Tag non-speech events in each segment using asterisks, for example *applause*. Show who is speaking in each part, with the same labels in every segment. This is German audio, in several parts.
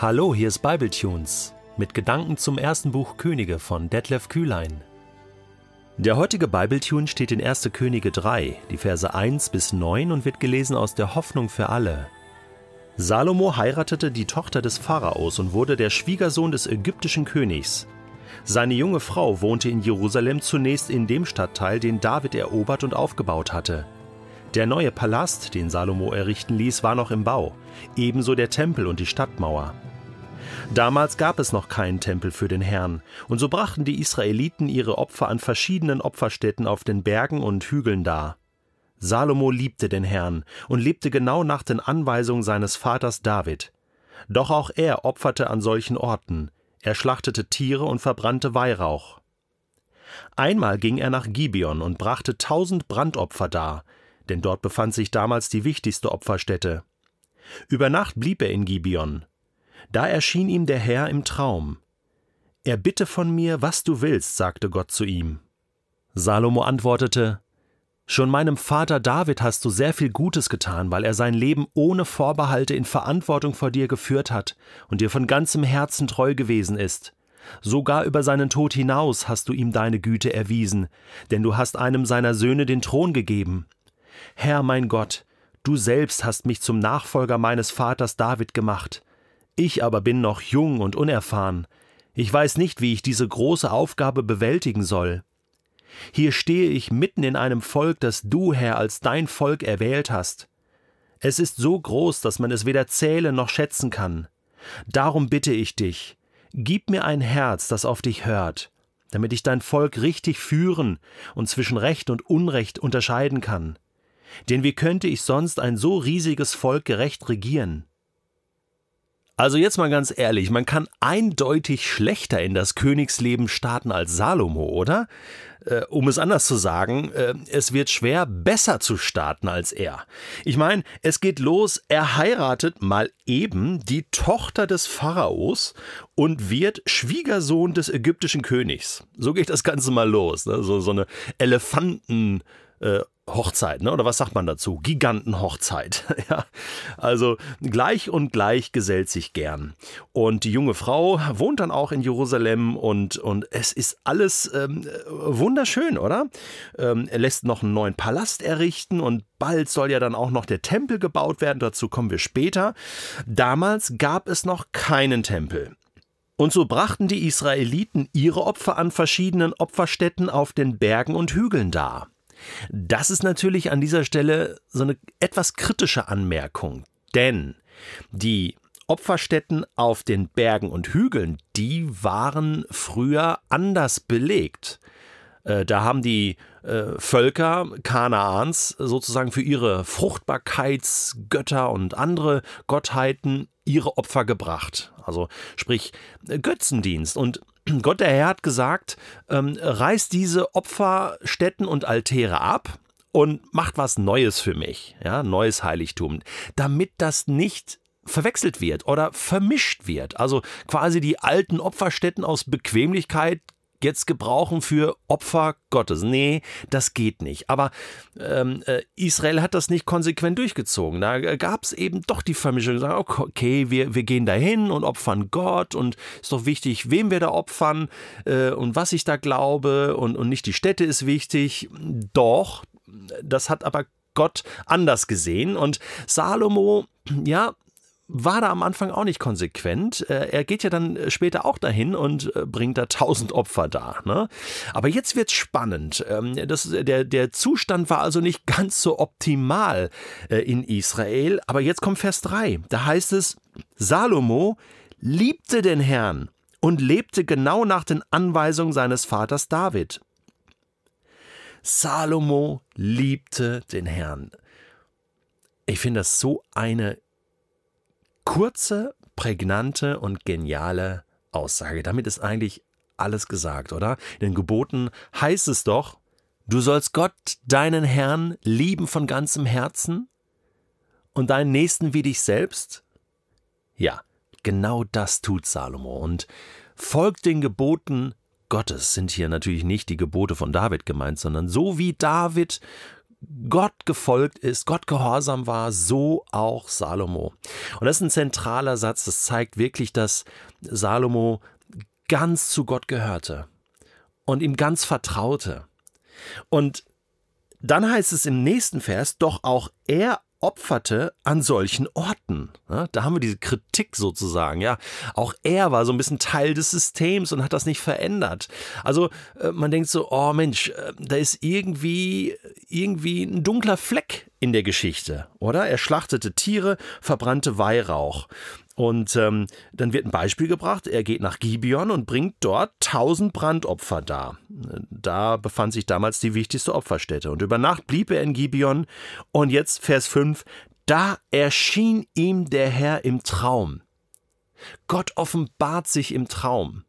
Speaker 1: Hallo, hier ist Bibletunes mit Gedanken zum ersten Buch Könige von Detlef Kühlein. Der heutige Bibletune steht in 1. Könige 3, die Verse 1 bis 9 und wird gelesen aus der Hoffnung für alle. Salomo heiratete die Tochter des Pharaos und wurde der Schwiegersohn des ägyptischen Königs. Seine junge Frau wohnte in Jerusalem zunächst in dem Stadtteil, den David erobert und aufgebaut hatte. Der neue Palast, den Salomo errichten ließ, war noch im Bau, ebenso der Tempel und die Stadtmauer. Damals gab es noch keinen Tempel für den Herrn, und so brachten die Israeliten ihre Opfer an verschiedenen Opferstätten auf den Bergen und Hügeln dar. Salomo liebte den Herrn und lebte genau nach den Anweisungen seines Vaters David. Doch auch er opferte an solchen Orten. Er schlachtete Tiere und verbrannte Weihrauch. Einmal ging er nach Gibeon und brachte tausend Brandopfer dar, denn dort befand sich damals die wichtigste Opferstätte. Über Nacht blieb er in Gibeon. Da erschien ihm der Herr im Traum. Erbitte von mir, was du willst, sagte Gott zu ihm. Salomo antwortete, Schon meinem Vater David hast du sehr viel Gutes getan, weil er sein Leben ohne Vorbehalte in Verantwortung vor dir geführt hat und dir von ganzem Herzen treu gewesen ist. Sogar über seinen Tod hinaus hast du ihm deine Güte erwiesen, denn du hast einem seiner Söhne den Thron gegeben. Herr mein Gott, du selbst hast mich zum Nachfolger meines Vaters David gemacht. Ich aber bin noch jung und unerfahren. Ich weiß nicht, wie ich diese große Aufgabe bewältigen soll. Hier stehe ich mitten in einem Volk, das du, Herr, als dein Volk erwählt hast. Es ist so groß, dass man es weder zählen noch schätzen kann. Darum bitte ich dich, gib mir ein Herz, das auf dich hört, damit ich dein Volk richtig führen und zwischen Recht und Unrecht unterscheiden kann. Denn wie könnte ich sonst ein so riesiges Volk gerecht regieren? Also jetzt mal ganz ehrlich, man kann eindeutig schlechter in das Königsleben starten als Salomo, oder? Äh, um es anders zu sagen, äh, es wird schwer, besser zu starten als er. Ich meine, es geht los, er heiratet mal eben die Tochter des Pharaos und wird Schwiegersohn des ägyptischen Königs. So geht das Ganze mal los. Ne? So, so eine Elefanten. Äh, Hochzeit, ne? oder was sagt man dazu? Gigantenhochzeit. *laughs* ja. Also gleich und gleich gesellt sich gern. Und die junge Frau wohnt dann auch in Jerusalem und, und es ist alles ähm, wunderschön, oder? Ähm, er lässt noch einen neuen Palast errichten und bald soll ja dann auch noch der Tempel gebaut werden. Dazu kommen wir später. Damals gab es noch keinen Tempel. Und so brachten die Israeliten ihre Opfer an verschiedenen Opferstätten auf den Bergen und Hügeln dar. Das ist natürlich an dieser Stelle so eine etwas kritische Anmerkung, denn die Opferstätten auf den Bergen und Hügeln, die waren früher anders belegt. Äh, da haben die äh, Völker Kanaans sozusagen für ihre Fruchtbarkeitsgötter und andere Gottheiten ihre Opfer gebracht. Also sprich Götzendienst. Und Gott der Herr hat gesagt, ähm, reißt diese Opferstätten und Altäre ab und macht was Neues für mich, ja, neues Heiligtum, damit das nicht verwechselt wird oder vermischt wird. Also quasi die alten Opferstätten aus Bequemlichkeit jetzt gebrauchen für Opfer Gottes. Nee, das geht nicht. Aber ähm, äh, Israel hat das nicht konsequent durchgezogen. Da gab es eben doch die Vermischung. Okay, wir, wir gehen dahin und opfern Gott und ist doch wichtig, wem wir da opfern äh, und was ich da glaube und, und nicht die Städte ist wichtig. Doch, das hat aber Gott anders gesehen und Salomo, ja, war da am Anfang auch nicht konsequent. Äh, er geht ja dann später auch dahin und äh, bringt da tausend Opfer dar. Ne? Aber jetzt wird's spannend. Ähm, das, der, der Zustand war also nicht *laughs* ganz so optimal äh, in Israel. Aber jetzt kommt Vers 3. Da heißt es, Salomo liebte den Herrn und lebte genau nach den Anweisungen seines Vaters David. Salomo liebte den Herrn. Ich finde das so eine kurze, prägnante und geniale Aussage. Damit ist eigentlich alles gesagt, oder? In den Geboten heißt es doch, du sollst Gott, deinen Herrn, lieben von ganzem Herzen und deinen Nächsten wie dich selbst? Ja, genau das tut Salomo und folgt den Geboten Gottes sind hier natürlich nicht die Gebote von David gemeint, sondern so wie David Gott gefolgt ist, Gott gehorsam war, so auch Salomo. Und das ist ein zentraler Satz, das zeigt wirklich, dass Salomo ganz zu Gott gehörte und ihm ganz vertraute. Und dann heißt es im nächsten Vers, doch auch er opferte an solchen Orten. Da haben wir diese Kritik sozusagen. Ja, auch er war so ein bisschen Teil des Systems und hat das nicht verändert. Also äh, man denkt so, oh Mensch, äh, da ist irgendwie irgendwie ein dunkler Fleck in der Geschichte, oder? Er schlachtete Tiere, verbrannte Weihrauch. Und ähm, dann wird ein Beispiel gebracht. Er geht nach Gibeon und bringt dort tausend Brandopfer dar. Da befand sich damals die wichtigste Opferstätte. Und über Nacht blieb er in Gibeon. Und jetzt Vers 5. Da erschien ihm der Herr im Traum. Gott offenbart sich im Traum.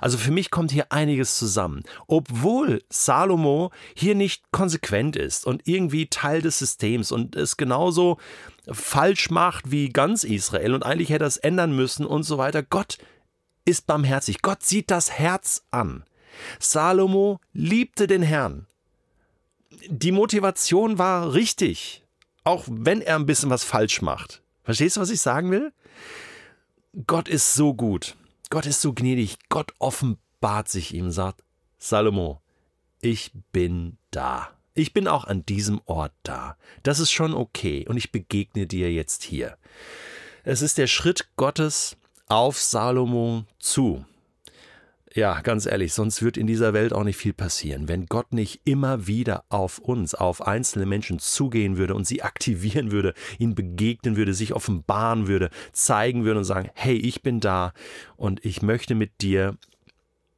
Speaker 1: Also für mich kommt hier einiges zusammen. Obwohl Salomo hier nicht konsequent ist und irgendwie Teil des Systems und es genauso falsch macht wie ganz Israel und eigentlich hätte er es ändern müssen und so weiter. Gott ist barmherzig. Gott sieht das Herz an. Salomo liebte den Herrn. Die Motivation war richtig, auch wenn er ein bisschen was falsch macht. Verstehst du, was ich sagen will? Gott ist so gut. Gott ist so gnädig, Gott offenbart sich ihm, sagt Salomo, ich bin da. Ich bin auch an diesem Ort da. Das ist schon okay und ich begegne dir jetzt hier. Es ist der Schritt Gottes auf Salomo zu. Ja, ganz ehrlich, sonst wird in dieser Welt auch nicht viel passieren. Wenn Gott nicht immer wieder auf uns, auf einzelne Menschen zugehen würde und sie aktivieren würde, ihnen begegnen würde, sich offenbaren würde, zeigen würde und sagen, hey, ich bin da und ich möchte mit dir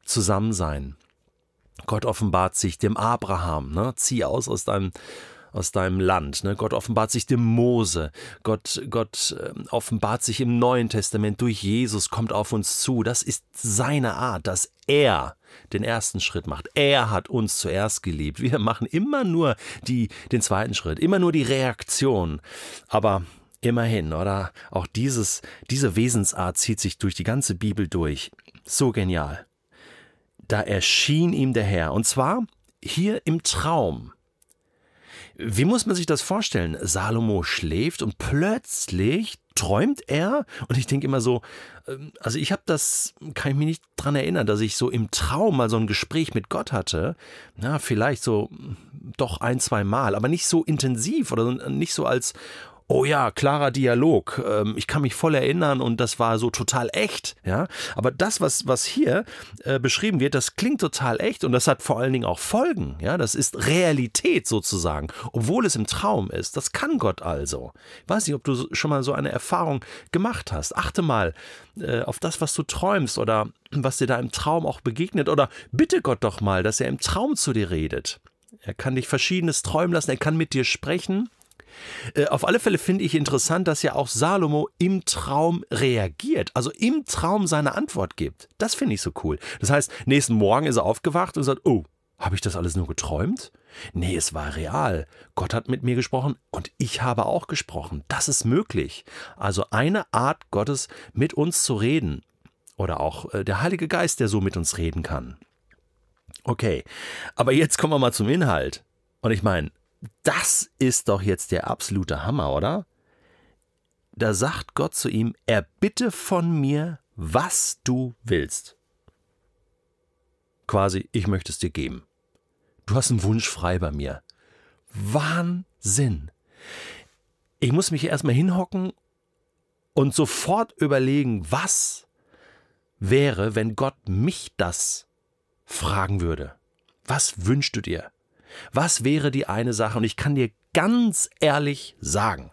Speaker 1: zusammen sein. Gott offenbart sich dem Abraham, ne? zieh aus aus deinem aus deinem Land. Ne? Gott offenbart sich dem Mose. Gott, Gott äh, offenbart sich im Neuen Testament durch Jesus, kommt auf uns zu. Das ist seine Art, dass er den ersten Schritt macht. Er hat uns zuerst geliebt. Wir machen immer nur die, den zweiten Schritt, immer nur die Reaktion. Aber immerhin, oder? Auch dieses, diese Wesensart zieht sich durch die ganze Bibel durch. So genial. Da erschien ihm der Herr. Und zwar hier im Traum. Wie muss man sich das vorstellen? Salomo schläft und plötzlich träumt er und ich denke immer so, ähm, also ich habe das, kann ich mich nicht dran erinnern, dass ich so im Traum mal so ein Gespräch mit Gott hatte. Na, vielleicht so doch ein, zwei Mal, aber nicht so intensiv oder nicht so als, oh ja, klarer Dialog. Ähm, ich kann mich voll erinnern und das war so total echt, ja. Aber das, was, was hier äh, beschrieben wird, das klingt total echt und das hat vor allen Dingen auch Folgen, ja. Das ist Realität sozusagen, obwohl es im Traum ist. Das kann Gott also. Ich weiß nicht, ob du schon mal so eine Erfahrung gemacht hast. Achte mal äh, auf das, was du träumst oder was dir da im Traum auch begegnet oder bitte Gott doch mal, dass er im Traum zu dir redet. Er kann dich verschiedenes träumen lassen, er kann mit dir sprechen. Äh, auf alle Fälle finde ich interessant, dass ja auch Salomo im Traum reagiert, also im Traum seine Antwort gibt. Das finde ich so cool. Das heißt, nächsten Morgen ist er aufgewacht und sagt, oh, habe ich das alles nur geträumt? Nee, es war real. Gott hat mit mir gesprochen und ich habe auch gesprochen. Das ist möglich. Also eine Art Gottes mit uns zu reden. Oder auch äh, der Heilige Geist, der so mit uns reden kann. Okay, aber jetzt kommen wir mal zum Inhalt. Und ich meine, das ist doch jetzt der absolute Hammer, oder? Da sagt Gott zu ihm, erbitte von mir, was du willst. Quasi, ich möchte es dir geben. Du hast einen Wunsch frei bei mir. Wahnsinn. Ich muss mich erstmal hinhocken und sofort überlegen, was wäre, wenn Gott mich das fragen würde. Was wünschst du dir? Was wäre die eine Sache? Und ich kann dir ganz ehrlich sagen,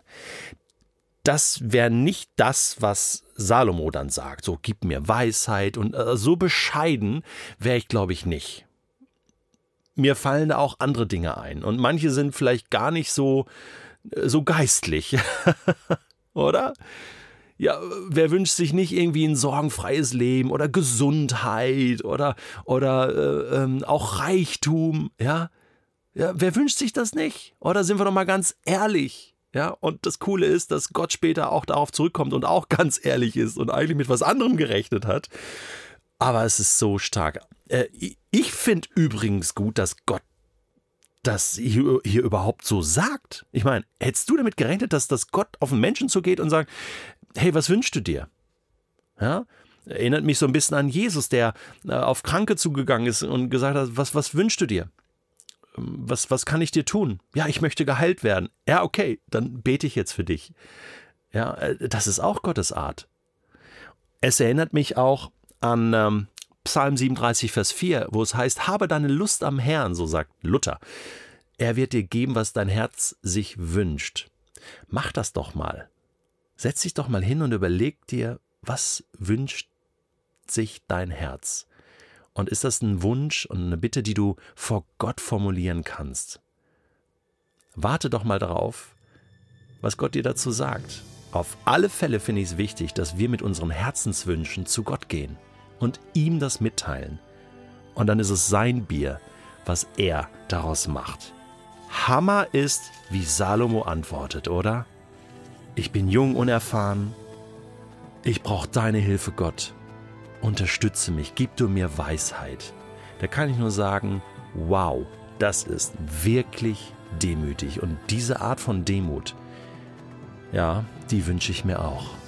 Speaker 1: das wäre nicht das, was Salomo dann sagt. So, gib mir Weisheit und äh, so bescheiden wäre ich, glaube ich, nicht. Mir fallen da auch andere Dinge ein und manche sind vielleicht gar nicht so, äh, so geistlich. *laughs* Oder? Ja, wer wünscht sich nicht irgendwie ein sorgenfreies Leben oder Gesundheit oder, oder äh, ähm, auch Reichtum, ja? Ja, wer wünscht sich das nicht? Oder sind wir doch mal ganz ehrlich? Ja, und das Coole ist, dass Gott später auch darauf zurückkommt und auch ganz ehrlich ist und eigentlich mit was anderem gerechnet hat. Aber es ist so stark. Äh, ich finde übrigens gut, dass Gott das hier, hier überhaupt so sagt. Ich meine, hättest du damit gerechnet, dass das Gott auf einen Menschen zugeht und sagt, hey, was wünschst du dir? Ja, erinnert mich so ein bisschen an Jesus, der äh, auf Kranke zugegangen ist und gesagt hat, was, was wünschst du dir? Was, was kann ich dir tun? Ja, ich möchte geheilt werden. Ja, okay, dann bete ich jetzt für dich. Ja, äh, das ist auch Gottes Art. Es erinnert mich auch an ähm, Psalm 37, Vers 4, wo es heißt, habe deine Lust am Herrn, so sagt Luther. Er wird dir geben, was dein Herz sich wünscht. Mach das doch mal. Setz dich doch mal hin und überleg dir, was wünscht sich dein Herz? Und ist das ein Wunsch und eine Bitte, die du vor Gott formulieren kannst? Warte doch mal darauf, was Gott dir dazu sagt. Auf alle Fälle finde ich es wichtig, dass wir mit unseren Herzenswünschen zu Gott gehen und ihm das mitteilen. Und dann ist es sein Bier, was er daraus macht. Hammer ist, wie Salomo antwortet, oder? Ich bin jung, unerfahren. Ich brauche deine Hilfe, Gott. Unterstütze mich, gib du mir Weisheit. Da kann ich nur sagen, wow, das ist wirklich demütig. Und diese Art von Demut, ja, die wünsche ich mir auch.